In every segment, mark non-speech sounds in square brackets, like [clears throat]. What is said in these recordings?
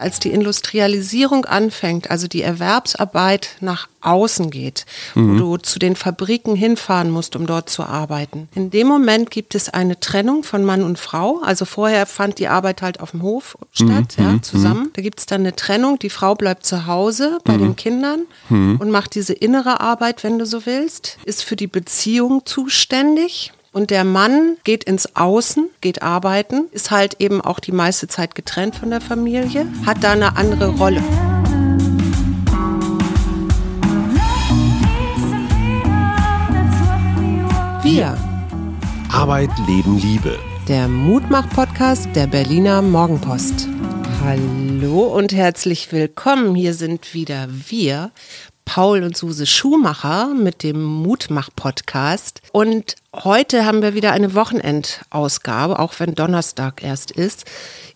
Als die Industrialisierung anfängt, also die Erwerbsarbeit nach außen geht, mhm. wo du zu den Fabriken hinfahren musst, um dort zu arbeiten. In dem Moment gibt es eine Trennung von Mann und Frau. Also vorher fand die Arbeit halt auf dem Hof statt, mhm. ja, mhm. zusammen. Da gibt es dann eine Trennung. Die Frau bleibt zu Hause bei mhm. den Kindern mhm. und macht diese innere Arbeit, wenn du so willst, ist für die Beziehung zuständig. Und der Mann geht ins Außen, geht arbeiten, ist halt eben auch die meiste Zeit getrennt von der Familie, hat da eine andere Rolle. Wir. Arbeit, Leben, Liebe. Der Mutmach-Podcast der Berliner Morgenpost. Hallo und herzlich willkommen. Hier sind wieder wir, Paul und Suse Schumacher mit dem Mutmach-Podcast. Und heute haben wir wieder eine Wochenendausgabe, auch wenn Donnerstag erst ist.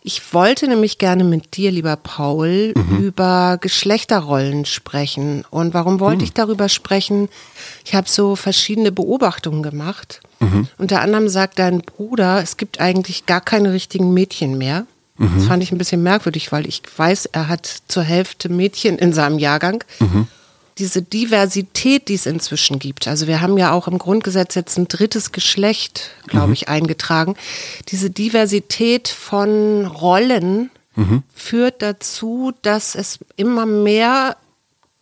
Ich wollte nämlich gerne mit dir, lieber Paul, mhm. über Geschlechterrollen sprechen. Und warum wollte mhm. ich darüber sprechen? Ich habe so verschiedene Beobachtungen gemacht. Mhm. Unter anderem sagt dein Bruder, es gibt eigentlich gar keine richtigen Mädchen mehr. Das mhm. fand ich ein bisschen merkwürdig, weil ich weiß, er hat zur Hälfte Mädchen in seinem Jahrgang. Diese Diversität, die es inzwischen gibt. Also wir haben ja auch im Grundgesetz jetzt ein drittes Geschlecht, glaube mhm. ich, eingetragen. Diese Diversität von Rollen mhm. führt dazu, dass es immer mehr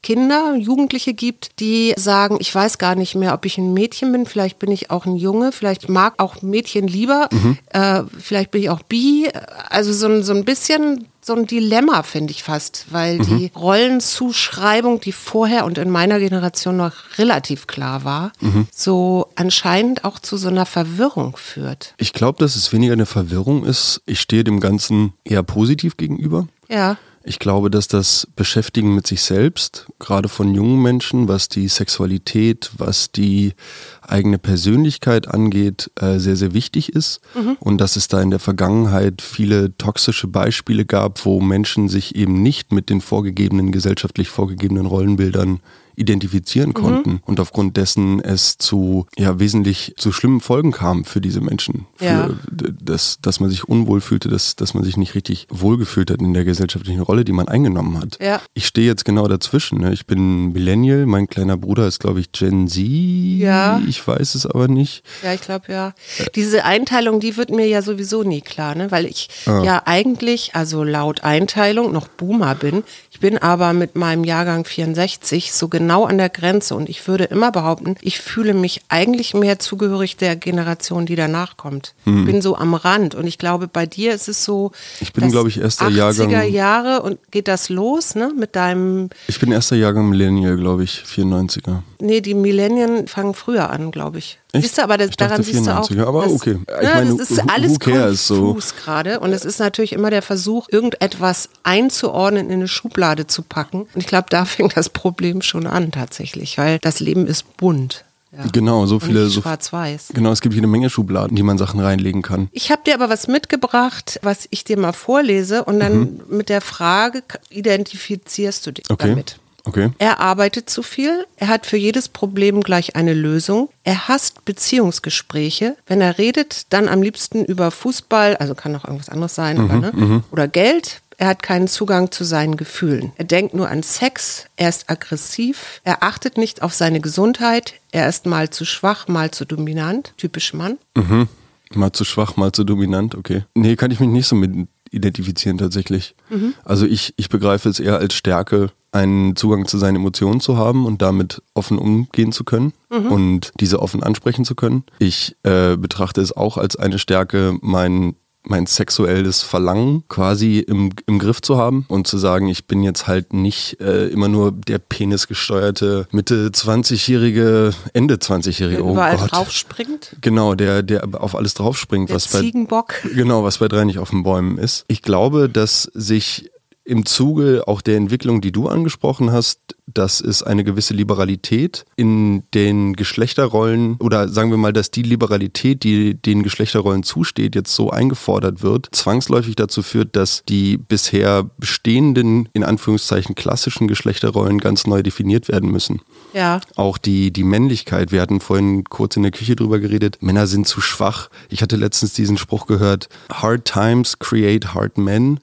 Kinder, Jugendliche gibt, die sagen, ich weiß gar nicht mehr, ob ich ein Mädchen bin, vielleicht bin ich auch ein Junge, vielleicht mag auch Mädchen lieber, mhm. äh, vielleicht bin ich auch bi. Also so, so ein bisschen so ein Dilemma, finde ich fast, weil mhm. die Rollenzuschreibung, die vorher und in meiner Generation noch relativ klar war, mhm. so anscheinend auch zu so einer Verwirrung führt. Ich glaube, dass es weniger eine Verwirrung ist. Ich stehe dem Ganzen eher positiv gegenüber. Ja. Ich glaube, dass das Beschäftigen mit sich selbst, gerade von jungen Menschen, was die Sexualität, was die eigene Persönlichkeit angeht, äh, sehr, sehr wichtig ist. Mhm. Und dass es da in der Vergangenheit viele toxische Beispiele gab, wo Menschen sich eben nicht mit den vorgegebenen, gesellschaftlich vorgegebenen Rollenbildern identifizieren konnten mhm. und aufgrund dessen es zu ja wesentlich zu schlimmen Folgen kam für diese Menschen. Für ja. das, dass man sich unwohl fühlte, dass, dass man sich nicht richtig wohlgefühlt hat in der gesellschaftlichen Rolle, die man eingenommen hat. Ja. Ich stehe jetzt genau dazwischen. Ne? Ich bin Millennial, mein kleiner Bruder ist, glaube ich, Gen Z. Ja. Ich weiß es aber nicht. Ja, ich glaube ja. Diese Einteilung, die wird mir ja sowieso nie klar, ne? weil ich ah. ja eigentlich, also laut Einteilung, noch Boomer bin. Ich bin aber mit meinem Jahrgang 64 so genau an der Grenze und ich würde immer behaupten, ich fühle mich eigentlich mehr zugehörig der Generation, die danach kommt. Hm. Bin so am Rand und ich glaube, bei dir ist es so. Ich bin, glaube ich, erster 80er Jahrgang. Jahre und geht das los, ne? Mit deinem. Ich bin erster Jahrgang Millennial, glaube ich, 94er. Nee, die Millennium fangen früher an, glaube ich. Echt? Siehst du, aber das, daran siehst du auch. Aber das, okay. Ich ja, meine, das ist alles konfus so. gerade. Und es ist natürlich immer der Versuch, irgendetwas einzuordnen, in eine Schublade zu packen. Und ich glaube, da [laughs] fängt das Problem schon an tatsächlich, weil das Leben ist bunt. Ja. Genau, so viele. So, Schwarz-Weiß. Genau, es gibt jede Menge Schubladen, die man Sachen reinlegen kann. Ich habe dir aber was mitgebracht, was ich dir mal vorlese und dann mhm. mit der Frage identifizierst du dich okay. damit. Okay. Er arbeitet zu viel, er hat für jedes Problem gleich eine Lösung, er hasst Beziehungsgespräche. Wenn er redet, dann am liebsten über Fußball, also kann auch irgendwas anderes sein, mhm, aber, ne? Mhm. oder Geld. Er hat keinen Zugang zu seinen Gefühlen. Er denkt nur an Sex, er ist aggressiv, er achtet nicht auf seine Gesundheit, er ist mal zu schwach, mal zu dominant, typisch Mann. Mhm. Mal zu schwach, mal zu dominant, okay. Nee, kann ich mich nicht so mit identifizieren tatsächlich. Mhm. Also ich, ich begreife es eher als Stärke, einen Zugang zu seinen Emotionen zu haben und damit offen umgehen zu können mhm. und diese offen ansprechen zu können. Ich äh, betrachte es auch als eine Stärke, mein mein sexuelles Verlangen quasi im, im Griff zu haben und zu sagen, ich bin jetzt halt nicht äh, immer nur der penisgesteuerte Mitte 20-jährige, Ende 20-jährige. Der oh überall Gott. draufspringt? Genau, der, der auf alles draufspringt. Der was Ziegenbock. Bei, genau, was bei drei nicht auf den Bäumen ist. Ich glaube, dass sich im Zuge auch der Entwicklung, die du angesprochen hast, dass es eine gewisse Liberalität in den Geschlechterrollen oder sagen wir mal, dass die Liberalität, die den Geschlechterrollen zusteht, jetzt so eingefordert wird, zwangsläufig dazu führt, dass die bisher bestehenden, in Anführungszeichen klassischen Geschlechterrollen ganz neu definiert werden müssen. Ja. Auch die, die Männlichkeit. Wir hatten vorhin kurz in der Küche drüber geredet. Männer sind zu schwach. Ich hatte letztens diesen Spruch gehört. Hard times create hard men.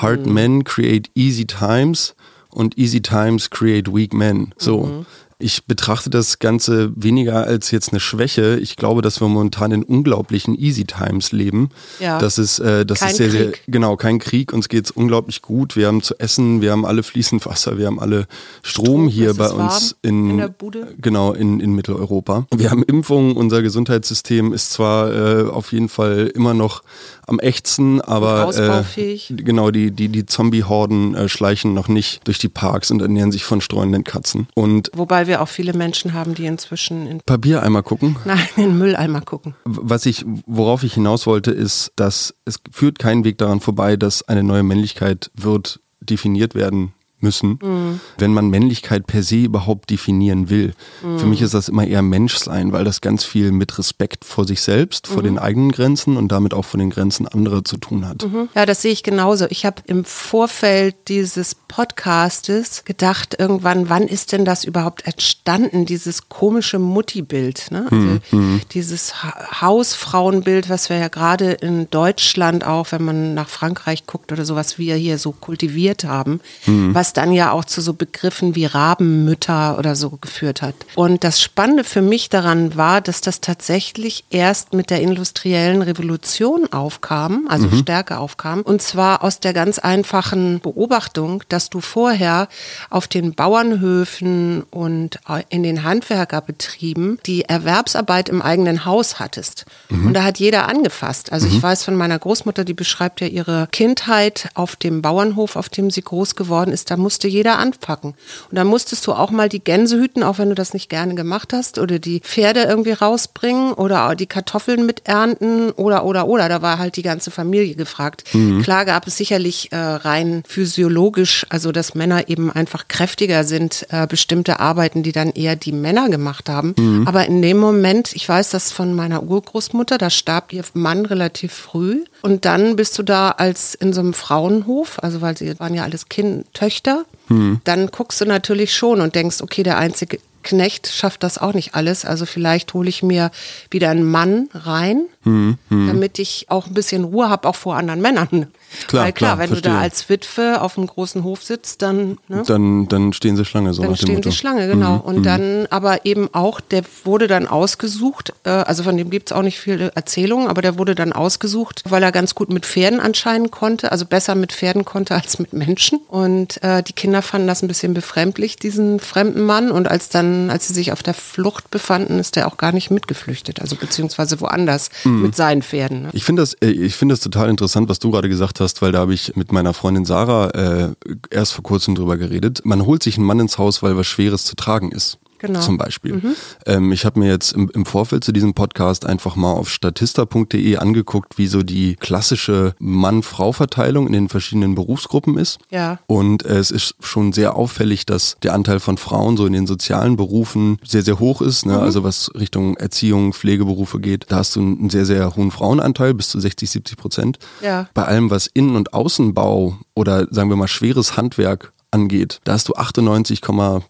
Hard men create easy times und easy times create weak men. So. Mhm. Ich betrachte das Ganze weniger als jetzt eine Schwäche. Ich glaube, dass wir momentan in unglaublichen Easy Times leben. Ja. Das ist, äh, das kein ist sehr, Krieg. sehr, genau, kein Krieg. Uns geht's unglaublich gut. Wir haben zu essen, wir haben alle fließend Wasser, wir haben alle Strom, Strom hier bei uns in, in der Bude. Genau, in, in Mitteleuropa. Wir haben Impfungen, unser Gesundheitssystem ist zwar äh, auf jeden Fall immer noch am echtsten, aber äh, genau, die, die, die Zombie-Horden äh, schleichen noch nicht durch die Parks und ernähren sich von streunenden Katzen. Und Wobei wir auch viele Menschen haben, die inzwischen in Papiereimer gucken. Nein, in Mülleimer gucken. Was ich, worauf ich hinaus wollte, ist, dass es führt keinen Weg daran vorbei, dass eine neue Männlichkeit wird definiert werden müssen, mhm. wenn man Männlichkeit per se überhaupt definieren will. Mhm. Für mich ist das immer eher Menschsein, weil das ganz viel mit Respekt vor sich selbst, vor mhm. den eigenen Grenzen und damit auch vor den Grenzen anderer zu tun hat. Mhm. Ja, das sehe ich genauso. Ich habe im Vorfeld dieses Podcastes gedacht, irgendwann, wann ist denn das überhaupt entstanden, dieses komische Mutti-Bild, ne? also mhm. Mhm. dieses ha Hausfrauenbild, was wir ja gerade in Deutschland auch, wenn man nach Frankreich guckt oder sowas, wir hier so kultiviert haben, was was dann ja auch zu so Begriffen wie Rabenmütter oder so geführt hat. Und das Spannende für mich daran war, dass das tatsächlich erst mit der industriellen Revolution aufkam, also mhm. stärker aufkam. Und zwar aus der ganz einfachen Beobachtung, dass du vorher auf den Bauernhöfen und in den Handwerkerbetrieben die Erwerbsarbeit im eigenen Haus hattest. Mhm. Und da hat jeder angefasst. Also mhm. ich weiß von meiner Großmutter, die beschreibt ja ihre Kindheit auf dem Bauernhof, auf dem sie groß geworden ist. Da musste jeder anpacken. Und dann musstest du auch mal die Gänse hüten, auch wenn du das nicht gerne gemacht hast, oder die Pferde irgendwie rausbringen oder die Kartoffeln miternten oder, oder, oder. Da war halt die ganze Familie gefragt. Mhm. Klar gab es sicherlich äh, rein physiologisch, also dass Männer eben einfach kräftiger sind, äh, bestimmte Arbeiten, die dann eher die Männer gemacht haben. Mhm. Aber in dem Moment, ich weiß das von meiner Urgroßmutter, da starb ihr Mann relativ früh. Und dann bist du da als in so einem Frauenhof, also weil sie waren ja alles Kind, Töchter, hm. dann guckst du natürlich schon und denkst, okay, der einzige Knecht schafft das auch nicht alles. Also vielleicht hole ich mir wieder einen Mann rein, hm, hm. damit ich auch ein bisschen Ruhe habe, auch vor anderen Männern. Klar, Weil klar, klar wenn verstehe. du da als Witwe auf einem großen Hof sitzt, dann ne? dann dann stehen sie Schlange so dann stehen Motto. sie Schlange genau mhm. und mhm. dann aber eben auch der wurde dann ausgesucht äh, also von dem gibt es auch nicht viele Erzählungen aber der wurde dann ausgesucht weil er ganz gut mit Pferden anscheinend konnte also besser mit Pferden konnte als mit Menschen und äh, die Kinder fanden das ein bisschen befremdlich diesen fremden Mann und als dann als sie sich auf der Flucht befanden ist der auch gar nicht mitgeflüchtet also beziehungsweise woanders mhm. Mit seinen Pferden ne? ich finde das äh, ich finde das total interessant was du gerade gesagt hast, weil da habe ich mit meiner Freundin Sarah äh, erst vor kurzem drüber geredet. Man holt sich einen Mann ins Haus, weil was Schweres zu tragen ist. Genau. Zum Beispiel. Mhm. Ähm, ich habe mir jetzt im, im, Vorfeld zu diesem Podcast einfach mal auf statista.de angeguckt, wie so die klassische Mann-Frau-Verteilung in den verschiedenen Berufsgruppen ist. Ja. Und äh, es ist schon sehr auffällig, dass der Anteil von Frauen so in den sozialen Berufen sehr, sehr hoch ist. Ne? Mhm. Also was Richtung Erziehung, Pflegeberufe geht. Da hast du einen sehr, sehr hohen Frauenanteil, bis zu 60, 70 Prozent. Ja. Bei allem, was Innen- und Außenbau oder sagen wir mal schweres Handwerk angeht, da hast du 98,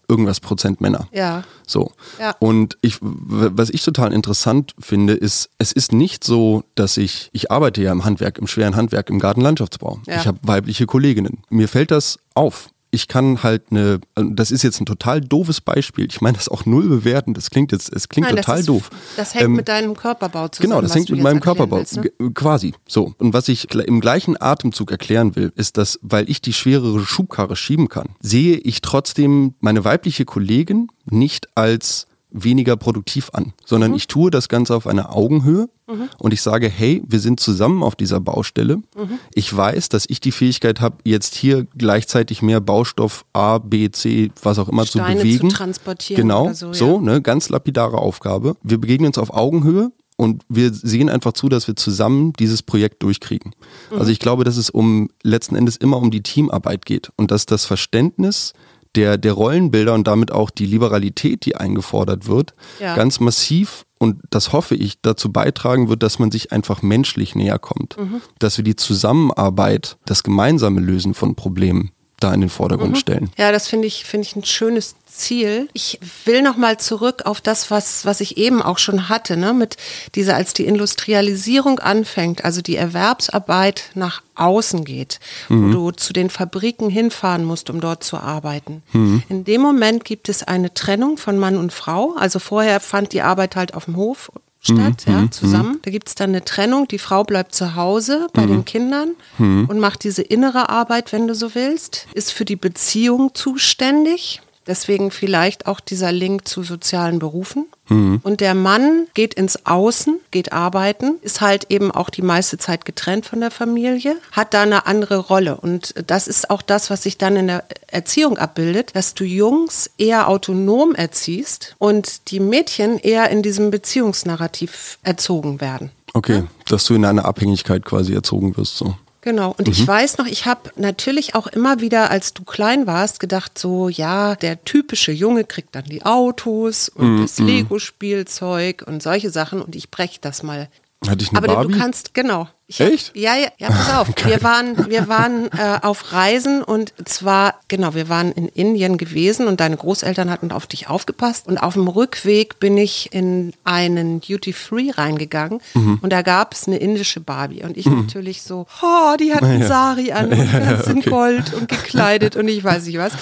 irgendwas Prozent Männer. Ja. So. Ja. Und ich, was ich total interessant finde, ist, es ist nicht so, dass ich, ich arbeite ja im Handwerk, im schweren Handwerk, im Gartenlandschaftsbau. Ja. Ich habe weibliche Kolleginnen. Mir fällt das auf ich kann halt eine, das ist jetzt ein total doofes Beispiel. Ich meine das auch null bewerten. Das klingt jetzt, es klingt Nein, total ist, doof. Das hängt ähm, mit deinem Körperbau zusammen. Genau, das hängt mit meinem Körperbau willst, ne? quasi. So. Und was ich im gleichen Atemzug erklären will, ist, dass, weil ich die schwerere Schubkarre schieben kann, sehe ich trotzdem meine weibliche Kollegin nicht als weniger produktiv an, sondern mhm. ich tue das Ganze auf einer Augenhöhe mhm. und ich sage, hey, wir sind zusammen auf dieser Baustelle. Mhm. Ich weiß, dass ich die Fähigkeit habe, jetzt hier gleichzeitig mehr Baustoff A, B, C, was auch immer Steine zu bewegen. Zu transportieren genau, so, ja. so, ne, ganz lapidare Aufgabe. Wir begegnen uns auf Augenhöhe und wir sehen einfach zu, dass wir zusammen dieses Projekt durchkriegen. Also mhm. ich glaube, dass es um letzten Endes immer um die Teamarbeit geht und dass das Verständnis der, der Rollenbilder und damit auch die Liberalität, die eingefordert wird, ja. ganz massiv und das hoffe ich, dazu beitragen wird, dass man sich einfach menschlich näher kommt. Mhm. Dass wir die Zusammenarbeit, das gemeinsame Lösen von Problemen da in den Vordergrund stellen. Ja, das finde ich, finde ich ein schönes Ziel. Ich will noch mal zurück auf das, was, was ich eben auch schon hatte, ne, mit dieser, als die Industrialisierung anfängt, also die Erwerbsarbeit nach außen geht, wo du zu den Fabriken hinfahren musst, um dort zu arbeiten. In dem Moment gibt es eine Trennung von Mann und Frau. Also vorher fand die Arbeit halt auf dem Hof statt, ja, zusammen. Da gibt es dann eine Trennung. Die Frau bleibt zu Hause bei den Kindern und macht diese innere Arbeit, wenn du so willst, ist für die Beziehung zuständig. Deswegen vielleicht auch dieser Link zu sozialen Berufen. Und der Mann geht ins Außen, geht arbeiten, ist halt eben auch die meiste Zeit getrennt von der Familie, hat da eine andere Rolle. Und das ist auch das, was sich dann in der Erziehung abbildet, dass du Jungs eher autonom erziehst und die Mädchen eher in diesem Beziehungsnarrativ erzogen werden. Okay, dass du in einer Abhängigkeit quasi erzogen wirst. So. Genau. Und ich weiß noch, ich habe natürlich auch immer wieder, als du klein warst, gedacht, so, ja, der typische Junge kriegt dann die Autos und das Lego-Spielzeug und solche Sachen und ich breche das mal. Hatte ich eine Aber Barbie? du kannst, genau. Ich Echt? ja, ja, ja, pass [laughs] auf. wir waren, wir waren äh, auf Reisen und zwar, genau, wir waren in Indien gewesen und deine Großeltern hatten auf dich aufgepasst. Und auf dem Rückweg bin ich in einen Duty Free reingegangen Mhm. und da gab es eine indische Barbie. Und ich natürlich so, oh, die hat einen Ja. Sari an und ganz in okay. Gold und gekleidet und ich weiß nicht was.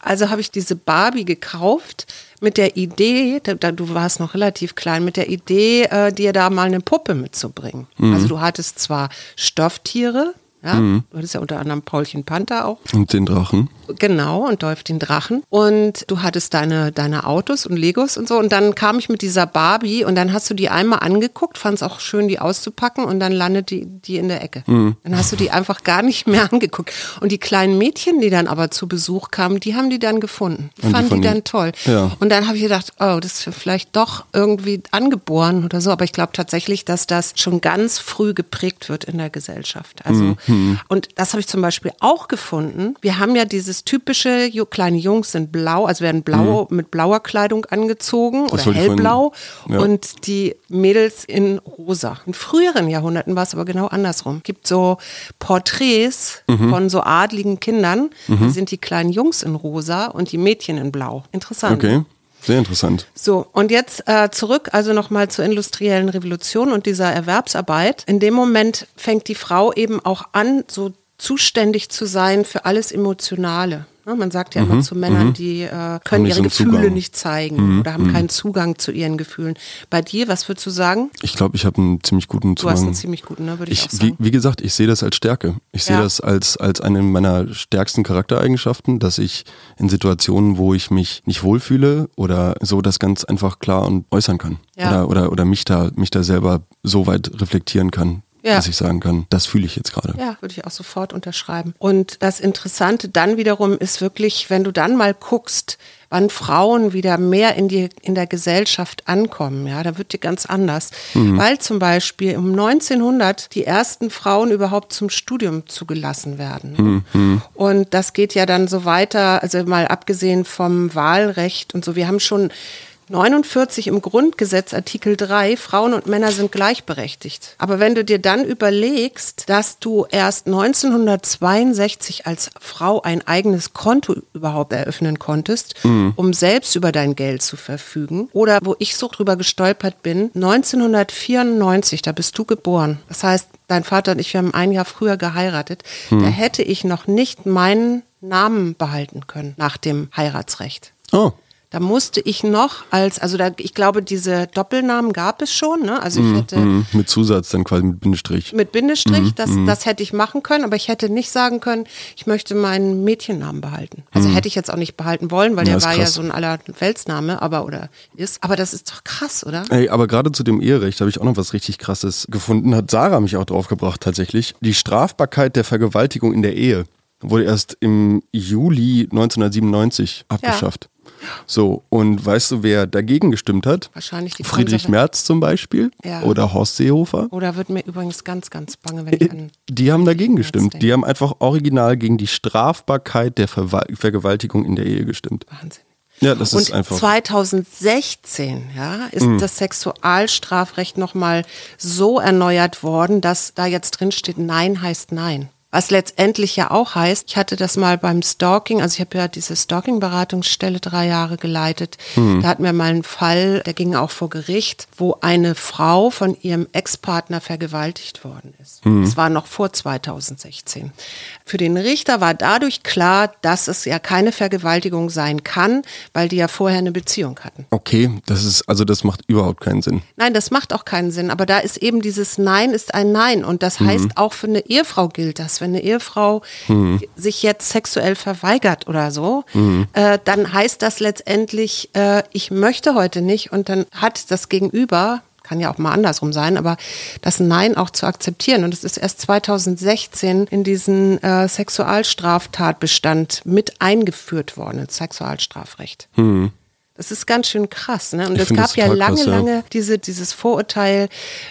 Also habe ich diese Barbie gekauft mit der Idee, da, du warst noch relativ klein, mit der Idee, äh, dir da mal eine Puppe mitzubringen. Mhm. Also du hattest zwar Stofftiere, ja, du hattest ja unter anderem Paulchen Panther auch, Und den Drachen. Genau, und Dolph den Drachen. Und du hattest deine, deine Autos und Legos und so. Und dann kam ich mit dieser Barbie und dann hast du die einmal angeguckt, fand es auch schön, die auszupacken und dann landet die, die in der Ecke. Mhm. Dann hast du die einfach gar nicht mehr [laughs] angeguckt. Und die kleinen Mädchen, die dann aber zu Besuch kamen, die haben die dann gefunden. Und die Fanden die, von dann toll. Ja. Und dann habe ich gedacht, oh, das ist vielleicht doch irgendwie angeboren oder so. Aber ich glaube tatsächlich, dass das schon ganz früh geprägt wird in der Gesellschaft. Also, Mhm. und das habe ich zum Beispiel auch gefunden. Wir haben ja dieses typische, ju- kleine Jungs sind blau, also werden blau mit blauer Kleidung angezogen oder hellblau ja. und die Mädels in rosa. In früheren Jahrhunderten war es aber genau andersrum. Gibt so Porträts Mhm. von so adligen Kindern, da sind die kleinen Jungs in rosa und die Mädchen in blau. Interessant. Okay, sehr interessant. So, und jetzt äh, zurück also nochmal zur industriellen Revolution und dieser Erwerbsarbeit. In dem Moment fängt die Frau eben auch an, so zuständig zu sein für alles Emotionale. Man sagt ja immer zu Männern, die äh, können Mhm, ihre Gefühle Zugang. Mhm, nicht zeigen oder haben keinen Zugang zu ihren Gefühlen. Bei dir, was würdest du sagen? Ich glaube, ich habe einen ziemlich guten Du hast Zugang. einen ziemlich guten, ne, würde ich, Ich, auch wie, sagen. wie gesagt, ich sehe das als Stärke. Ich sehe Ja. das als, als eine meiner stärksten Charaktereigenschaften, dass ich in Situationen, wo ich mich nicht wohlfühle oder so das ganz einfach klar und äußern kann. Ja. Oder, oder, oder mich da, mich da selber so weit reflektieren kann, Ja. dass ich sagen kann, das fühle ich jetzt gerade. Ja, würde ich auch sofort unterschreiben. Und das Interessante dann wiederum ist wirklich, wenn du dann mal guckst, wann Frauen wieder mehr in, die, in der Gesellschaft ankommen, ja, da wird dir ganz anders. Weil zum Beispiel um 1900 die ersten Frauen überhaupt zum Studium zugelassen werden. Und das geht ja dann so weiter, also mal abgesehen vom Wahlrecht und so, wir haben schon 49 im Grundgesetz Artikel 3, Frauen und Männer sind gleichberechtigt. Aber wenn du dir dann überlegst, dass du erst 1962 als Frau ein eigenes Konto überhaupt eröffnen konntest, um selbst über dein Geld zu verfügen, oder wo ich so drüber gestolpert bin, 1994, da bist du geboren. Das heißt, dein Vater und ich, wir haben ein Jahr früher geheiratet, da hätte ich noch nicht meinen Namen behalten können nach dem Heiratsrecht. Oh, Da musste ich noch als, also da, ich glaube, diese Doppelnamen gab es schon, ne? Also ich hätte mhm. mit Zusatz dann quasi mit Bindestrich. mit Bindestrich, Mhm, das, das hätte ich machen können, aber ich hätte nicht sagen können, ich möchte meinen Mädchennamen behalten. Also hätte ich jetzt auch nicht behalten wollen, weil Mhm. Ja, der war ja krass. so ein aller Weltsname, aber oder ist. Aber das ist doch krass, oder? Ey, aber gerade zu dem Eherecht habe ich auch noch was richtig krasses gefunden. Hat Sarah mich auch draufgebracht tatsächlich. Die Strafbarkeit der Vergewaltigung in der Ehe wurde erst im Juli 1997 abgeschafft. So, und weißt du, wer dagegen gestimmt hat? Wahrscheinlich die Friedrich Merz zum Beispiel Ja. oder Horst Seehofer. Oder wird mir übrigens ganz, ganz bange, wenn ich an Die haben dagegen Merz gestimmt. denke. Die haben einfach original gegen die Strafbarkeit der Verwa Vergewaltigung in der Ehe gestimmt. Wahnsinn. Ja, das ist Und einfach. 2016 ja, ist Mhm. das Sexualstrafrecht nochmal so erneuert worden, dass da jetzt drin steht, Nein heißt Nein. Was letztendlich ja auch heißt, ich hatte das mal beim Stalking, also ich habe ja diese Stalking-Beratungsstelle drei Jahre geleitet. Mhm. Da hatten wir mal einen Fall, der ging auch vor Gericht, wo eine Frau von ihrem Ex-Partner vergewaltigt worden ist. Mhm. Das war noch vor 2016. Für den Richter war dadurch klar, dass es ja keine Vergewaltigung sein kann, weil die ja vorher eine Beziehung hatten. Okay, das ist, also das macht überhaupt keinen Sinn. Nein, das macht auch keinen Sinn. Aber da ist eben dieses Nein ist ein Nein. Und das mhm. heißt, auch für eine Ehefrau gilt das. Wenn eine Ehefrau mhm. sich jetzt sexuell verweigert oder so, mhm. äh, dann heißt das letztendlich, äh, ich möchte heute nicht. Und dann hat das Gegenüber kann ja auch mal andersrum sein, aber das Nein auch zu akzeptieren. Und es ist erst 2016 in diesen äh, Sexualstraftatbestand mit eingeführt worden, ins Sexualstrafrecht. Hm. Das ist ganz schön krass. Ne? Und ich es gab ja lange, krass, ja. lange diese, dieses Vorurteil,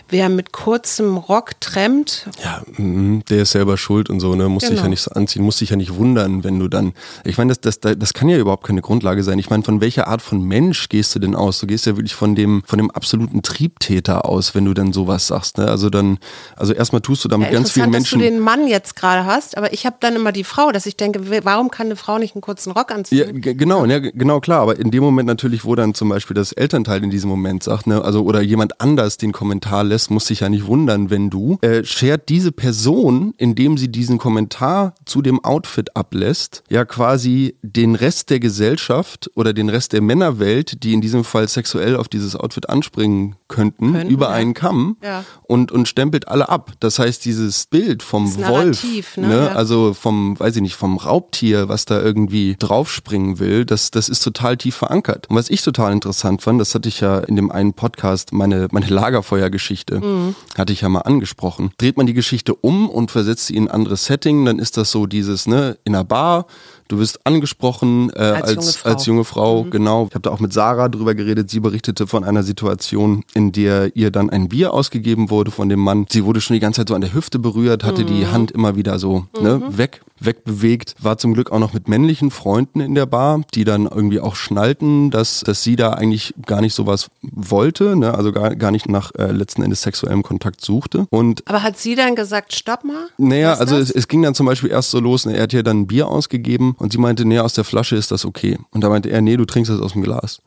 wer mit kurzem Rock trennt. Ja, mhm, der ist selber schuld und so, ne? Muss genau. sich ja nicht so anziehen, muss sich ja nicht wundern, wenn du dann. Ich meine, das, das, das kann ja überhaupt keine Grundlage sein. Ich meine, von welcher Art von Mensch gehst du denn aus? Du gehst ja wirklich von dem, von dem absoluten Triebtäter aus, wenn du dann sowas sagst. Ne? Also dann, also erstmal tust du damit ja, ganz vielen Menschen. dass du den Mann jetzt gerade hast, aber ich habe dann immer die Frau, dass ich denke, warum kann eine Frau nicht einen kurzen Rock anziehen? Ja, genau, ja, genau, klar. Aber in dem Moment natürlich, wo dann zum Beispiel das Elternteil in diesem Moment sagt, ne, also oder jemand anders den Kommentar lässt, muss sich ja nicht wundern, wenn du, äh, schert diese Person, indem sie diesen Kommentar zu dem Outfit ablässt, ja quasi den Rest der Gesellschaft oder den Rest der Männerwelt, die in diesem Fall sexuell auf dieses Outfit anspringen könnten, Können, über ja. einen Kamm ja. und, und stempelt alle ab. Das heißt, dieses Bild vom Wolf, ne? ne? Ja. also vom, weiß ich nicht, vom Raubtier, was da irgendwie draufspringen will, das, das ist total tief verankert. Und was ich total interessant fand, das hatte ich ja in dem einen Podcast, meine, meine Lagerfeuergeschichte, mhm. hatte ich ja mal angesprochen. Dreht man die Geschichte um und versetzt sie in ein anderes Setting, dann ist das so dieses, ne, in einer Bar, Du wirst angesprochen äh, als, als, junge Frau, als junge Frau mhm. genau. Ich habe da auch mit Sarah drüber geredet. Sie berichtete von einer Situation, in der ihr dann ein Bier ausgegeben wurde von dem Mann. Sie wurde schon die ganze Zeit so an der Hüfte berührt, hatte mhm. die Hand immer wieder so ne, mhm. weg wegbewegt. War zum Glück auch noch mit männlichen Freunden in der Bar, die dann irgendwie auch schnallten, dass, dass sie da eigentlich gar nicht sowas wollte, ne? also gar, gar nicht nach äh, letzten Endes sexuellem Kontakt suchte. Und Aber hat sie dann gesagt, stopp mal? Naja, also es, es, ging dann zum Beispiel erst so los, ne? er hat ihr dann ein Bier ausgegeben und sie meinte, nee, aus der Flasche ist das okay. Und da meinte er, nee, du trinkst das aus dem Glas.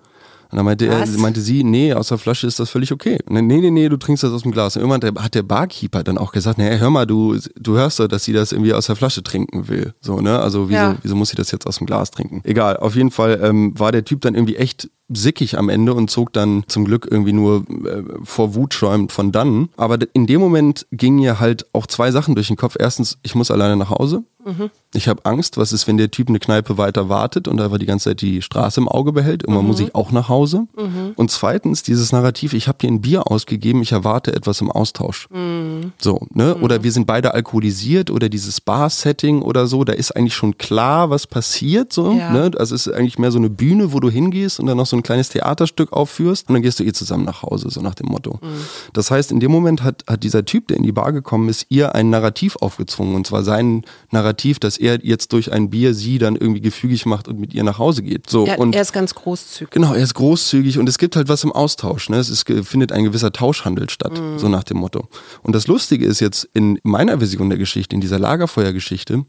Und dann meinte, er, meinte sie, nee, aus der Flasche ist das völlig okay. Und dann, nee, nee, nee, du trinkst das aus dem Glas. Und irgendwann hat der Barkeeper dann auch gesagt, nee, hör mal, du, du hörst doch, dass sie das irgendwie aus der Flasche trinken will. So, ne? Also wieso, ja. wieso muss sie das jetzt aus dem Glas trinken? Egal, auf jeden Fall ähm, war der Typ dann irgendwie echt sickig am Ende und zog dann zum Glück irgendwie nur äh, vor Wut schäumend von dann. Aber in dem Moment gingen mir halt auch zwei Sachen durch den Kopf. Erstens, ich muss alleine nach Hause. Mhm. Ich habe Angst, was ist, wenn der Typ eine Kneipe weiter wartet und einfach die ganze Zeit die Straße im Auge behält. Irgendwann mhm. muss ich auch nach Hause. Mhm. Und zweitens, dieses Narrativ, ich habe dir ein Bier ausgegeben, ich erwarte etwas im Austausch. Mhm. So, ne? Mhm. Oder wir sind beide alkoholisiert oder dieses Bar-Setting oder so, da ist eigentlich schon klar, was passiert. So, ja. ne? Also es ist eigentlich mehr so eine Bühne, wo du hingehst und dann noch so ein kleines Theaterstück aufführst und dann gehst du eh zusammen nach Hause, so nach dem Motto. Mhm. Das heißt, in dem Moment hat, hat dieser Typ, der in die Bar gekommen ist, ihr ein Narrativ aufgezwungen und zwar sein Narrativ, dass er jetzt durch ein Bier sie dann irgendwie gefügig macht und mit ihr nach Hause geht. So, er, und er ist ganz großzügig. Genau, er ist großzügig und es gibt halt was im Austausch. Ne? Es ist, findet ein gewisser Tauschhandel statt, mhm. so nach dem Motto. Und das Lustige ist jetzt in meiner Version der Geschichte, in dieser Lagerfeuergeschichte,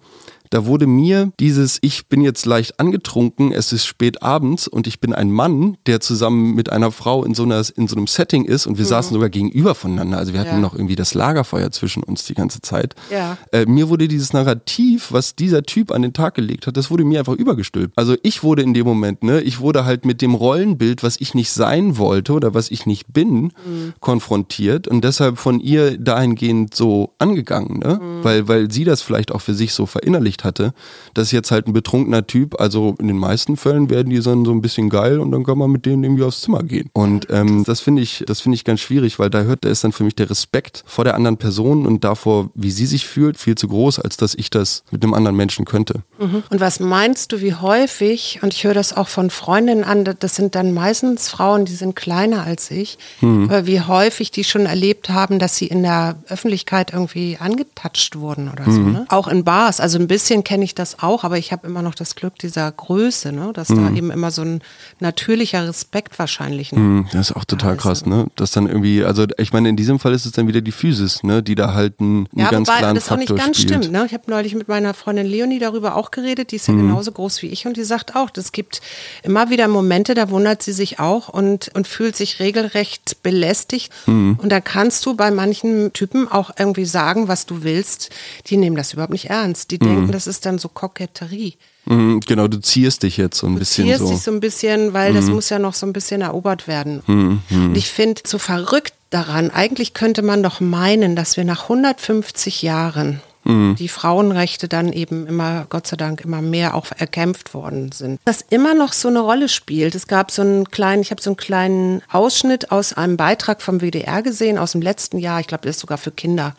da wurde mir dieses, ich bin jetzt leicht angetrunken, es ist spät abends und ich bin ein Mann, der zusammen mit einer Frau in so, einer, in so einem Setting ist und wir mhm. saßen sogar gegenüber voneinander. Also wir hatten ja. noch irgendwie das Lagerfeuer zwischen uns die ganze Zeit. Ja. Äh, mir wurde dieses Narrativ, was dieser Typ an den Tag gelegt hat, das wurde mir einfach übergestülpt. Also ich wurde in dem Moment, ne, ich wurde halt mit dem Rollenbild, was ich nicht sein wollte oder was ich nicht bin, mhm. konfrontiert und deshalb von ihr dahingehend so angegangen, ne? Mhm. Weil, weil sie das vielleicht auch für sich so verinnerlicht Nachricht hatte. Das ist jetzt halt ein betrunkener Typ. Also in den meisten Fällen werden die dann so ein bisschen geil und dann kann man mit denen irgendwie aufs Zimmer gehen. Und ähm, das finde ich, das finde ich ganz schwierig, weil da hört, da ist dann für mich der Respekt vor der anderen Person und davor, wie sie sich fühlt, viel zu groß, als dass ich das mit einem anderen Menschen könnte. Mhm. Und was meinst du, wie häufig, und ich höre das auch von Freundinnen an, das sind dann meistens Frauen, die sind kleiner als ich, mhm. aber wie häufig die schon erlebt haben, dass sie in der Öffentlichkeit irgendwie angetatscht wurden oder so. Mhm. Ne? Auch in Bars, also ein bisschen bisschen kenne ich das auch, aber ich habe immer noch das Glück dieser Größe, ne? dass da eben immer so ein natürlicher Respekt wahrscheinlich. Ne? Mhm, das ist auch total ist, krass, ne? Das dann irgendwie, also ich meine, in diesem Fall ist es dann wieder die Physis, ne, die da halt einen, einen Ja, ganz wobei klaren das auch nicht ganz spielt. stimmt. Ne? Ich habe neulich mit meiner Freundin Leonie darüber auch geredet, die ist ja Mhm. genauso groß wie ich und die sagt auch, es gibt immer wieder Momente, da wundert sie sich auch und, und fühlt sich regelrecht belästigt. Mhm. Und da kannst du bei manchen Typen auch irgendwie sagen, was du willst. Die nehmen das überhaupt nicht ernst. Die denken, das ist dann so Koketterie. Mhm, genau, du zierst dich jetzt so ein Du bisschen zierst so. Mhm. dich so ein bisschen, weil das muss ja noch so ein bisschen erobert werden. Und ich finde so verrückt daran, eigentlich könnte man doch meinen, dass wir nach 150 Jahren Mhm. die Frauenrechte dann eben immer, Gott sei Dank, immer mehr auch erkämpft worden sind. Das immer noch so eine Rolle spielt. Es gab so einen kleinen, ich habe so einen kleinen Ausschnitt aus einem Beitrag vom WDR gesehen, aus dem letzten Jahr, ich glaube, der ist sogar für Kinder.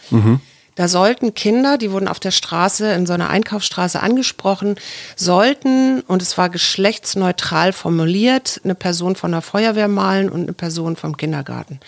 Da sollten Kinder, die wurden auf der Straße, in so einer Einkaufsstraße angesprochen, sollten, und es war geschlechtsneutral formuliert, eine Person von der Feuerwehr malen und eine Person vom Kindergarten.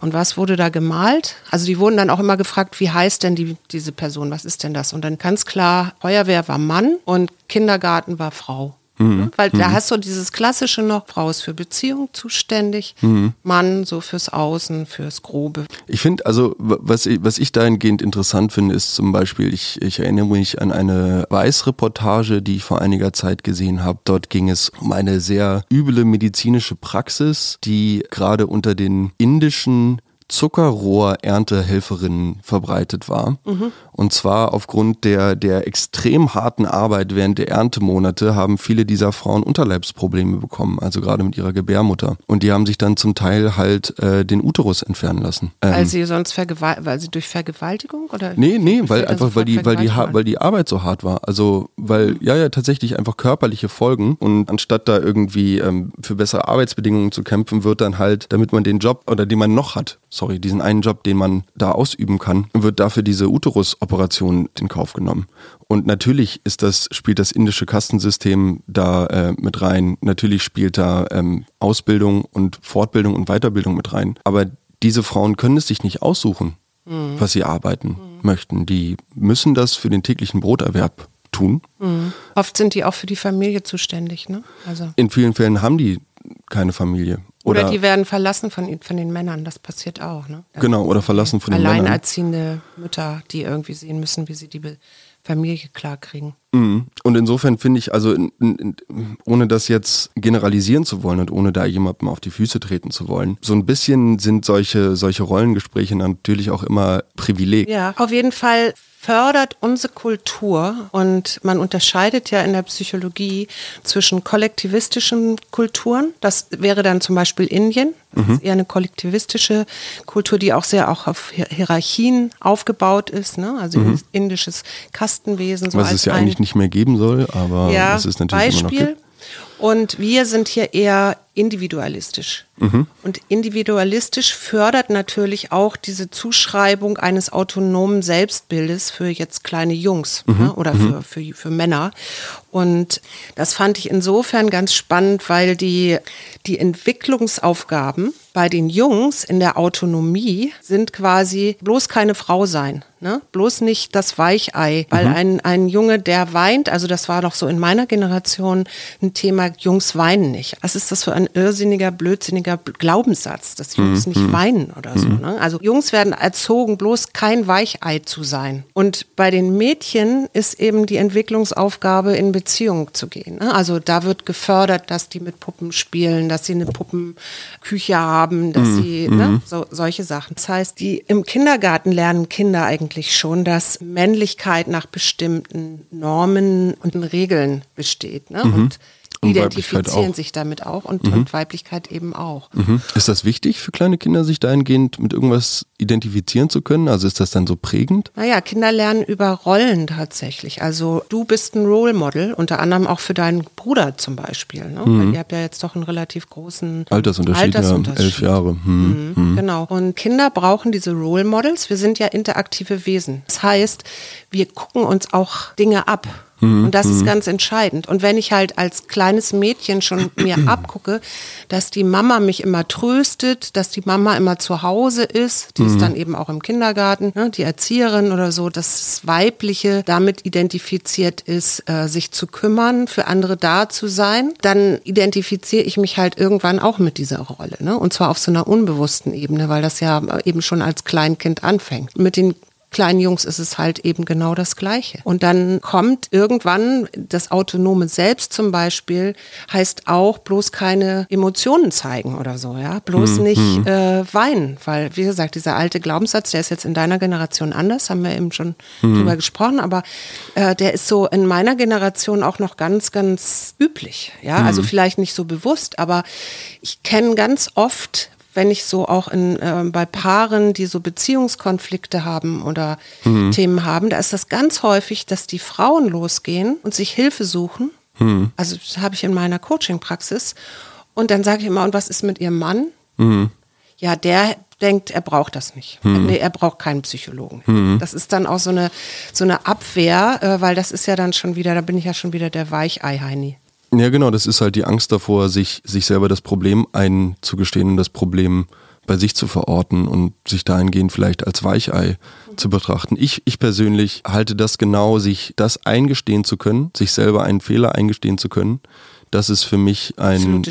Und was wurde da gemalt? Also die wurden dann auch immer gefragt, wie heißt denn die, diese Person, was ist denn das? Und dann ganz klar, Feuerwehr war Mann und Kindergarten war Frau. Ne? Weil da hast du dieses klassische noch, Frau ist für Beziehung zuständig, Mann so fürs Außen, fürs Grobe. Ich finde, also was ich, was ich dahingehend interessant finde, ist zum Beispiel, ich, ich erinnere mich an eine Weiß-Reportage, die ich vor einiger Zeit gesehen habe. Dort ging es um eine sehr üble medizinische Praxis, die gerade unter den indischen Zuckerrohr-Erntehelferinnen verbreitet war. Und zwar aufgrund der, der extrem harten Arbeit während der Erntemonate haben viele dieser Frauen Unterleibsprobleme bekommen, also gerade mit ihrer Gebärmutter. Und die haben sich dann zum Teil halt äh, den Uterus entfernen lassen. Ähm, Weil sie sonst vergewal weil sie durch Vergewaltigung oder? Nee, nee, weil einfach, weil die, weil die, weil die Arbeit so hart war. Also, weil, ja, ja, tatsächlich einfach körperliche Folgen. Und anstatt da irgendwie ähm, für bessere Arbeitsbedingungen zu kämpfen, wird dann halt, damit man den Job oder den man noch hat, sorry, diesen einen Job, den man da ausüben kann, wird dafür diese Uterusoperation in Kauf genommen. Und natürlich ist das, spielt das indische Kastensystem da äh, mit rein. Natürlich spielt da ähm, Ausbildung und Fortbildung und Weiterbildung mit rein. Aber diese Frauen können es sich nicht aussuchen, was sie arbeiten möchten. Die müssen das für den täglichen Broterwerb tun. Mhm. Oft sind die auch für die Familie zuständig, ne? Also. In vielen Fällen haben die keine Familie. Oder, Oder, die werden verlassen von, von den Männern, das passiert auch, ne? genau, oder verlassen von den Männern. Alleinerziehende Mütter, die irgendwie sehen müssen, wie sie die Familie klarkriegen. Mhm. Und insofern finde ich, also in, in, ohne das jetzt generalisieren zu wollen und ohne da jemandem auf die Füße treten zu wollen, so ein bisschen sind solche, solche Rollengespräche natürlich auch immer Privileg. Ja, auf jeden Fall fördert unsere Kultur und man unterscheidet ja in der Psychologie zwischen kollektivistischen Kulturen, das wäre dann zum Beispiel Indien, das Mhm. ist eher eine kollektivistische Kultur, die auch sehr auch auf Hier- Hierarchien aufgebaut ist, ne? also indisches Kastenwesen. So Mhm. Was es ja eigentlich nicht mehr geben soll, aber ja, es ist natürlich Beispiel. Und wir sind hier eher individualistisch. Mhm. Und individualistisch fördert natürlich auch diese Zuschreibung eines autonomen Selbstbildes für jetzt kleine Jungs Mhm. ne, oder für, für, für Männer. Und das fand ich insofern ganz spannend, weil die, die Entwicklungsaufgaben bei den Jungs in der Autonomie sind quasi bloß keine Frau sein. Ne? Bloß nicht das Weichei, weil ein, ein Junge, der weint, also das war doch so in meiner Generation ein Thema, Jungs weinen nicht. Was ist das für ein irrsinniger, blödsinniger Glaubenssatz, dass Jungs nicht weinen oder so. Ne? Also Jungs werden erzogen, bloß kein Weichei zu sein. Und bei den Mädchen ist eben die Entwicklungsaufgabe, in Beziehung zu gehen. Ne? Also da wird gefördert, dass die mit Puppen spielen, dass sie eine Puppenküche haben, dass sie ne? so, solche Sachen. Das heißt, die im Kindergarten lernen Kinder eigentlich schon, dass Männlichkeit nach bestimmten Normen und Regeln besteht. Ne? Und Und identifizieren Weiblichkeit auch. sich damit auch und, und Weiblichkeit eben auch. Mhm. Ist das wichtig für kleine Kinder, sich dahingehend mit irgendwas identifizieren zu können? Also ist das dann so prägend? Naja, Kinder lernen über Rollen tatsächlich. Also du bist ein Role Model, unter anderem auch für deinen Bruder zum Beispiel. Ne? Weil ihr habt ja jetzt doch einen relativ großen Altersunterschied, Altersunterschied. ja, elf Jahre. Mhm, Genau. Und Kinder brauchen diese Role Models. Wir sind ja interaktive Wesen. Das heißt, wir gucken uns auch Dinge ab. Mhm. Und das ist ganz entscheidend. Und wenn ich halt als kleines Mädchen schon [clears throat] mir abgucke, dass die Mama mich immer tröstet, dass die Mama immer zu Hause ist, die ist dann eben auch im Kindergarten, ne, die Erzieherin oder so, dass das Weibliche damit identifiziert ist, äh, sich zu kümmern, für andere da zu sein, dann identifiziere ich mich halt irgendwann auch mit dieser Rolle. Ne? Und zwar auf so einer unbewussten Ebene, weil das ja eben schon als Kleinkind anfängt. Mit den kleinen Jungs ist es halt eben genau das Gleiche. Und dann kommt irgendwann das autonome Selbst zum Beispiel, heißt auch bloß keine Emotionen zeigen oder so, ja, bloß hm, nicht hm. Äh, weinen, weil wie gesagt, dieser alte Glaubenssatz, der ist jetzt in deiner Generation anders, haben wir eben schon hm. drüber gesprochen, aber äh, der ist so in meiner Generation auch noch ganz, ganz üblich, ja, also hm. vielleicht nicht so bewusst, aber ich kenne ganz oft wenn ich so auch in, äh, bei Paaren, die so Beziehungskonflikte haben oder mhm. Themen haben, da ist das ganz häufig, dass die Frauen losgehen und sich Hilfe suchen. Mhm. Also das habe ich in meiner Coaching-Praxis. Und dann sage ich immer, und was ist mit ihrem Mann? Mhm. Ja, der denkt, er braucht das nicht. Mhm. Nee, er braucht keinen Psychologen. Mhm. Das ist dann auch so eine, so eine Abwehr, äh, weil das ist ja dann schon wieder, da bin ich ja schon wieder der Weichei-Heini. Ja, genau, das ist halt die Angst davor, sich, sich selber das Problem einzugestehen und das Problem bei sich zu verorten und sich dahingehend vielleicht als Weichei zu betrachten. Ich, ich persönlich halte das genau, sich das eingestehen zu können, sich selber einen Fehler eingestehen zu können, das ist für mich ein.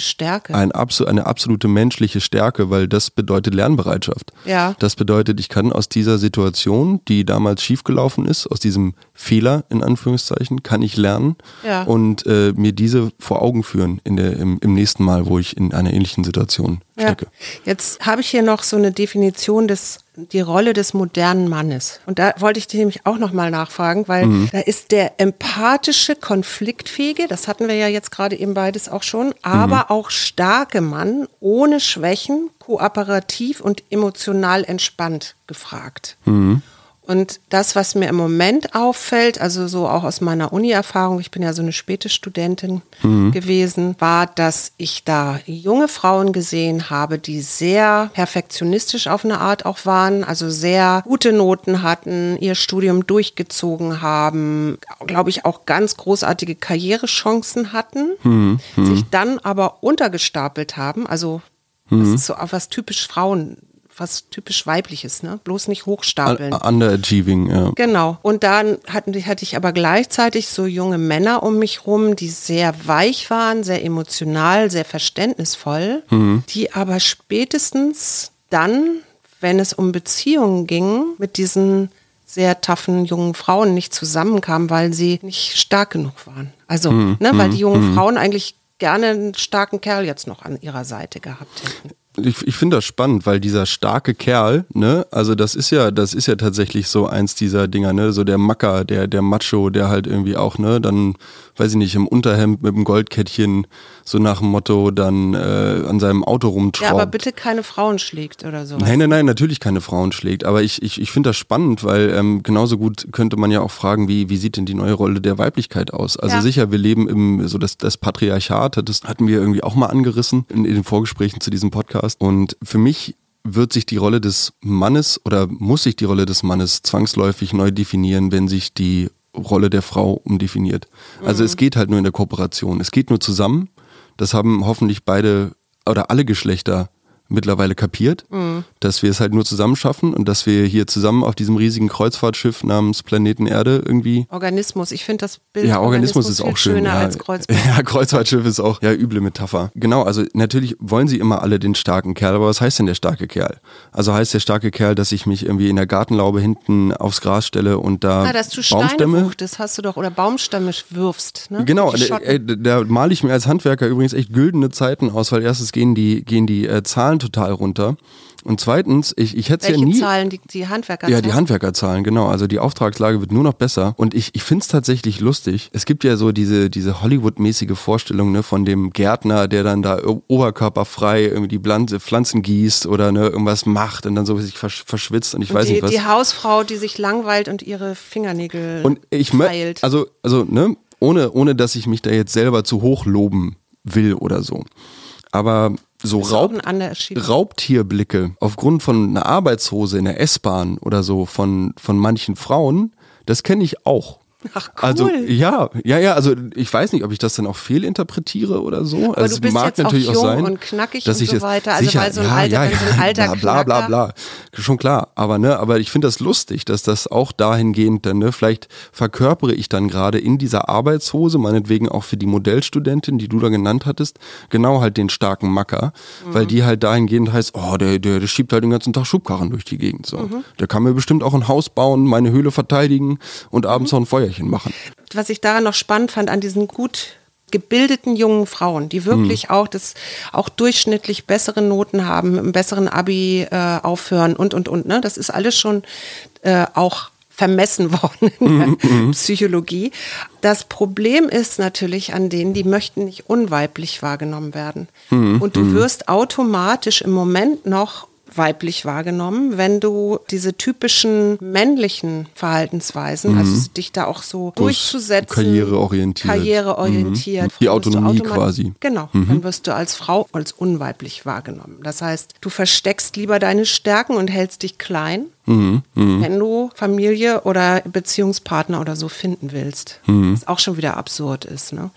Ein, eine absolute menschliche Stärke, weil das bedeutet Lernbereitschaft. Ja. Das bedeutet, ich kann aus dieser Situation, die damals schiefgelaufen ist, aus diesem Fehler in Anführungszeichen, kann ich lernen ja. und äh, mir diese vor Augen führen in der, im, im nächsten Mal, wo ich in einer ähnlichen Situation stecke. Ja. Jetzt habe ich hier noch so eine Definition des die Rolle des modernen Mannes. Und da wollte ich dich nämlich auch nochmal nachfragen, weil mhm. da ist der empathische, konfliktfähige, das hatten wir ja jetzt gerade eben beides auch schon, aber mhm. auch starke Mann ohne Schwächen, kooperativ und emotional entspannt gefragt. Mhm. Und das, was mir im Moment auffällt, also so auch aus meiner Uni-Erfahrung, ich bin ja so eine späte Studentin mhm. gewesen, war, dass ich da junge Frauen gesehen habe, die sehr perfektionistisch auf eine Art auch waren, also sehr gute Noten hatten, ihr Studium durchgezogen haben, glaube ich auch ganz großartige Karrierechancen hatten, mhm. sich dann aber untergestapelt haben, also das mhm. ist so auch was typisch Frauen was typisch weibliches, ne? Bloß nicht hochstapeln. Underachieving, ja. Genau. Und dann hatten, hatte ich aber gleichzeitig so junge Männer um mich rum, die sehr weich waren, sehr emotional, sehr verständnisvoll, mhm. die aber spätestens dann, wenn es um Beziehungen ging, mit diesen sehr taffen jungen Frauen nicht zusammenkamen, weil sie nicht stark genug waren. Also, mhm. ne, weil die jungen mhm. Frauen eigentlich gerne einen starken Kerl jetzt noch an ihrer Seite gehabt hätten ich, ich finde das spannend, weil dieser starke Kerl, ne, also das ist ja, das ist ja tatsächlich so eins dieser Dinger, ne, so der Macker, der, der Macho, der halt irgendwie auch, ne, dann weiß ich nicht, im Unterhemd mit dem Goldkettchen, so nach dem Motto, dann äh, an seinem Auto rumtraubt. Ja, aber bitte keine Frauen schlägt oder so. Nein, nein, nein, natürlich keine Frauen schlägt. Aber ich, ich, ich finde das spannend, weil ähm, genauso gut könnte man ja auch fragen, wie, wie sieht denn die neue Rolle der Weiblichkeit aus? Also ja. sicher, wir leben im, so das, das Patriarchat, das hatten wir irgendwie auch mal angerissen in, in den Vorgesprächen zu diesem Podcast. Und für mich wird sich die Rolle des Mannes oder muss sich die Rolle des Mannes zwangsläufig neu definieren, wenn sich die Rolle der Frau umdefiniert. Also mhm. es geht halt nur in der Kooperation. Es geht nur zusammen. Das haben hoffentlich beide oder alle Geschlechter mittlerweile kapiert, mhm. dass wir es halt nur zusammen schaffen und dass wir hier zusammen auf diesem riesigen Kreuzfahrtschiff namens Planeten Erde irgendwie. Organismus, ich finde das Bild. Ja, Organismus, Organismus ist auch schön. Schöner ja, als [laughs] Kreuzfahrtschiff. Ja, Kreuzfahrtschiff ist auch ja üble Metapher. Genau, also natürlich wollen sie immer alle den starken Kerl, aber was heißt denn der starke Kerl? Also heißt der starke Kerl, dass ich mich irgendwie in der Gartenlaube hinten aufs Gras stelle und da ja, dass du Baumstämme wuchtest, hast du doch oder Baumstämme wirfst. Ne? Genau, da, da male ich mir als Handwerker übrigens echt güldene Zeiten aus, weil erstens gehen die gehen die äh, Zahlen Zahlen total runter. Und zweitens, ich, ich hätte ja nie. Zahlen, die, die Handwerkerzahlen? Ja, die Handwerkerzahlen, genau. Also die Auftragslage wird nur noch besser. Und ich, ich finde es tatsächlich lustig. Es gibt ja so diese, diese Hollywood-mäßige Vorstellung ne, von dem Gärtner, der dann da oberkörperfrei irgendwie die Pflanzen gießt oder ne, irgendwas macht und dann so sich verschwitzt und ich und weiß die, nicht was. Die Hausfrau, die sich langweilt und ihre Fingernägel und ich feilt. Also, also ne, ohne, ohne dass ich mich da jetzt selber zu hoch loben will oder so. Aber so Raub, Raubtierblicke aufgrund von einer Arbeitshose in der S-Bahn oder so von, von manchen Frauen, das kenne ich auch. Ach, cool. Also ja, ja, ja, also ich weiß nicht, ob ich das dann auch fehlinterpretiere oder so. Aber also du bist mag jetzt auch natürlich auch, jung sein, und knackig dass und ich so weiter. Also sicher, weil so ein ja, alter, ja, wenn so ein alter bla, bla, bla, bla, schon klar. Aber ne, aber ich finde das lustig, dass das auch dahingehend dann ne, vielleicht verkörpere ich dann gerade in dieser Arbeitshose, meinetwegen auch für die Modellstudentin, die du da genannt hattest, genau halt den starken Macker, weil Mhm. die halt dahingehend heißt, oh, der, der, der schiebt halt den ganzen Tag Schubkarren durch die Gegend. So. Mhm. Der kann mir bestimmt auch ein Haus bauen, meine Höhle verteidigen und abends noch ein Feuerchen machen. was ich daran noch spannend fand, an diesen gut gebildeten jungen Frauen, die wirklich Mhm. auch das auch durchschnittlich bessere Noten haben, mit einem besseren Abi äh, aufhören und und und. Ne? Das ist alles schon äh, auch vermessen [laughs] worden in Mhm, der Psychologie. Das Problem ist natürlich an denen, die möchten nicht unweiblich wahrgenommen werden. Mhm, Und du wirst automatisch im Moment noch weiblich wahrgenommen, wenn du diese typischen männlichen Verhaltensweisen, also dich da auch so durchzusetzen, karriereorientiert. karriereorientiert, Mhm. Die Autonomie quasi. Genau, dann wirst du als Frau als unweiblich wahrgenommen. Das heißt, du versteckst lieber deine Stärken und hältst dich klein, Mhm, wenn du Familie oder Beziehungspartner oder so finden willst. Mhm. Was auch schon wieder absurd ist. Ne?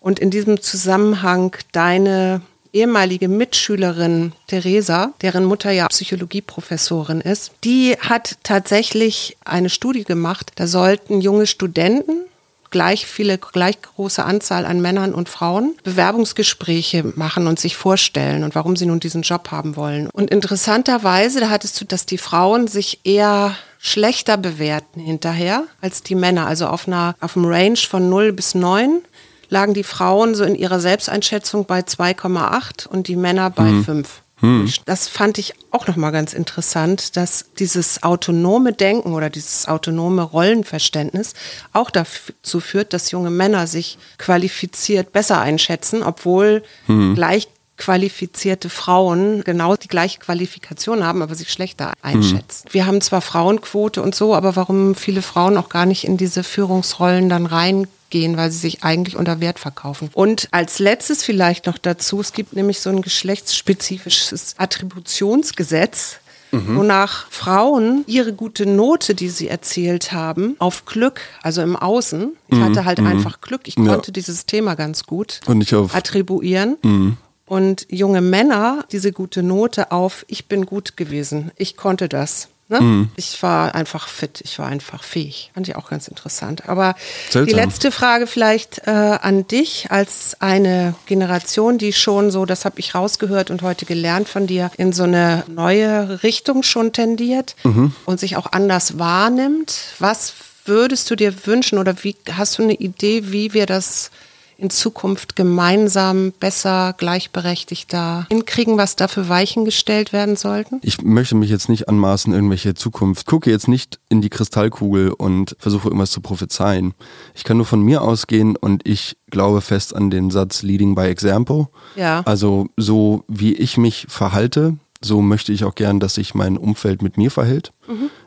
Und in diesem Zusammenhang deine ehemalige Mitschülerin Theresa, deren Mutter ja Psychologieprofessorin ist, die hat tatsächlich eine Studie gemacht. Da sollten junge Studenten gleich viele, gleich große Anzahl an Männern und Frauen Bewerbungsgespräche machen und sich vorstellen und warum sie nun diesen Job haben wollen. Und interessanterweise, da hattest du, dass die Frauen sich eher schlechter bewerten hinterher als die Männer. Also auf einer, auf einem Range von 0 bis 9 lagen die Frauen so in ihrer Selbsteinschätzung bei 2,8 und die Männer bei 5. Das fand ich auch nochmal ganz interessant, dass dieses autonome Denken oder dieses autonome Rollenverständnis auch dazu führt, dass junge Männer sich qualifiziert besser einschätzen, obwohl gleich qualifizierte Frauen genau die gleiche Qualifikation haben, aber sich schlechter einschätzen. Wir haben zwar Frauenquote und so, aber warum viele Frauen auch gar nicht in diese Führungsrollen dann reingehen, weil sie sich eigentlich unter Wert verkaufen. Und als letztes vielleicht noch dazu, es gibt nämlich so ein geschlechtsspezifisches Attributionsgesetz, wonach Frauen ihre gute Note, die sie erzielt haben, auf Glück, also im Außen, ich hatte halt einfach Glück, ich Ja. konnte dieses Thema ganz gut Und nicht auf attribuieren. Und junge Männer diese gute Note auf, ich bin gut gewesen, ich konnte das. Ne? Ich war einfach fit, ich war einfach fähig. Fand ich auch ganz interessant. Aber Seltsam. die letzte Frage vielleicht äh, an dich als eine Generation, die schon so, das habe ich rausgehört und heute gelernt von dir, in so eine neue Richtung schon tendiert und sich auch anders wahrnimmt. Was würdest du dir wünschen oder wie hast du eine Idee, wie wir das in Zukunft gemeinsam besser, gleichberechtigter hinkriegen, was da für Weichen gestellt werden sollten? Ich möchte mich jetzt nicht anmaßen, irgendwelche Zukunft. Gucke jetzt nicht in die Kristallkugel und versuche irgendwas zu prophezeien. Ich kann nur von mir ausgehen und ich glaube fest an den Satz Leading by Example. Ja. Also so wie ich mich verhalte, so möchte ich auch gern, dass sich mein Umfeld mit mir verhält.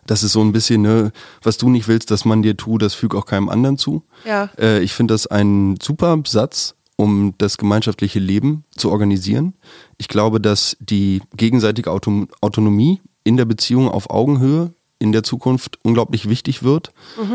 Das ist so ein bisschen, ne, was du nicht willst, dass man dir tut, das füg auch keinem anderen zu. Ja. Äh, ich finde das ein super Satz, um das gemeinschaftliche Leben zu organisieren. Ich glaube, dass die gegenseitige Auto Autonomie in der Beziehung auf Augenhöhe in der Zukunft unglaublich wichtig wird,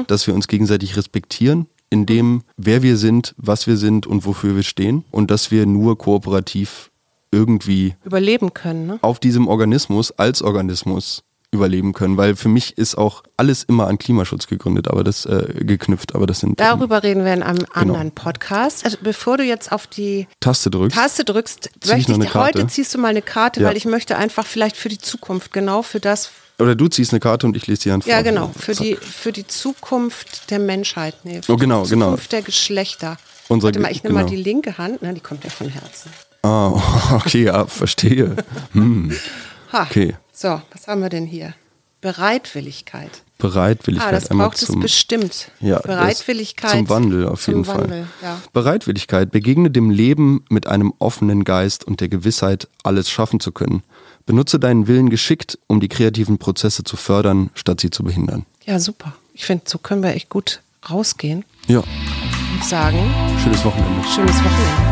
dass wir uns gegenseitig respektieren in dem, wer wir sind, was wir sind und wofür wir stehen und dass wir nur kooperativ irgendwie Überleben können, ne? auf diesem Organismus als Organismus überleben können, weil für mich ist auch alles immer an Klimaschutz gegründet, aber das äh, geknüpft, aber das sind ähm, Darüber reden wir in einem anderen Podcast. Also bevor du jetzt auf die Taste drückst. Taste drückst, Zieh ich ich, heute ziehst du mal eine Karte, Ja. weil ich möchte einfach vielleicht für die Zukunft, genau für das, Oder du ziehst eine Karte und ich lese die Hand vor. ja genau, für Zack. die, für die Zukunft der Menschheit, nee, für Oh, genau, die genau. Zukunft der Geschlechter. Unsere Warte mal, ich nehme mal genau. die linke Hand, ne, die kommt ja von Herzen. Ah, [laughs] okay, ja, verstehe. Hm. Ha. Okay. So, was haben wir denn hier? Bereitwilligkeit. Bereitwilligkeit Ah, das braucht es zum, bestimmt. ja, Bereitwilligkeit. Zum Wandel auf zum jeden Fall. Wandel, ja. Bereitwilligkeit. Begegne dem Leben mit einem offenen Geist und der Gewissheit, alles schaffen zu können. Benutze deinen Willen geschickt, um die kreativen Prozesse zu fördern, statt sie zu behindern. Ja, super. Ich finde, so können wir echt gut rausgehen Ja, und sagen, schönes Wochenende. schönes Wochenende.